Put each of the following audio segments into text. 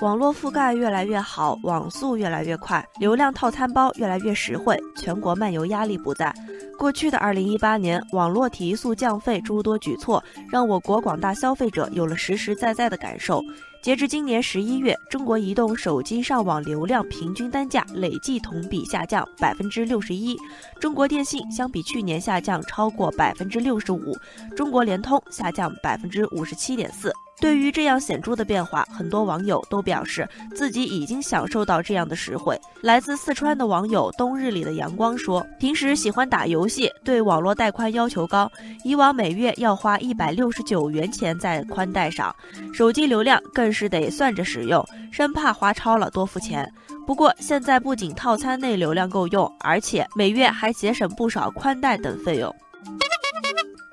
网络覆盖越来越好，网速越来越快，流量套餐包越来越实惠，全国漫游压力不大。过去的二零一八年，网络提速降费诸多举措，让我国广大消费者有了实实在在的感受。截至今年十一月，中国移动手机上网流量平均单价累计同比下降百分之六十一，中国电信相比去年下降超过百分之六十五，中国联通下降百分之五十七点四。对于这样显著的变化，很多网友都表示自己已经享受到这样的实惠。来自四川的网友冬日里的阳光说：“平时喜欢打游戏，对网络带宽要求高，以往每月要花一百六十九元钱在宽带上，手机流量更更是得算着使用，生怕花超了多付钱。不过现在不仅套餐内流量够用，而且每月还节省不少宽带等费用。”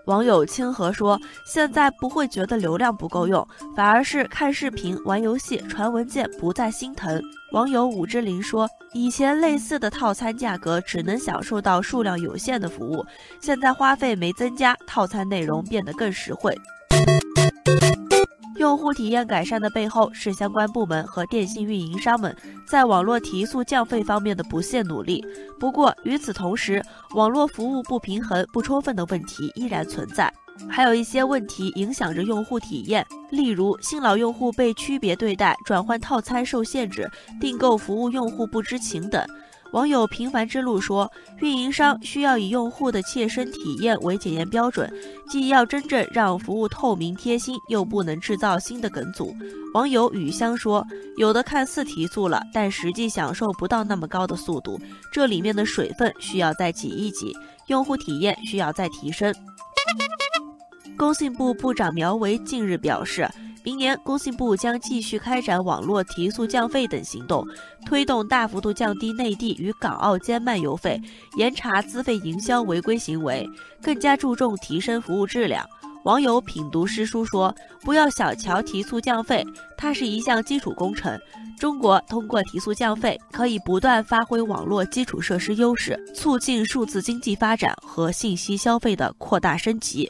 网友清河说：“现在不会觉得流量不够用，反而是看视频、玩游戏、传文件不再心疼。”网友武之林说：“以前类似的套餐价格只能享受到数量有限的服务，现在花费没增加，套餐内容变得更实惠。”用户体验改善的背后是相关部门和电信运营商们在网络提速降费方面的不懈努力。不过，与此同时，网络服务不平衡、不充分的问题依然存在，还有一些问题影响着用户体验，例如新老用户被区别对待、转换套餐受限制、订购服务用户不知情等。网友平凡之路说：“运营商需要以用户的切身体验为检验标准，既要真正让服务透明贴心，又不能制造新的梗阻。”网友雨香说：“有的看似提速了，但实际享受不到那么高的速度，这里面的水分需要再挤一挤，用户体验需要再提升。”工信部部长苗圩近日表示。明年，工信部将继续开展网络提速降费等行动，推动大幅度降低内地与港澳间漫游费，严查资费营销违规行为，更加注重提升服务质量。网友品读诗书说：“不要小瞧提速降费，它是一项基础工程。中国通过提速降费，可以不断发挥网络基础设施优势，促进数字经济发展和信息消费的扩大升级。”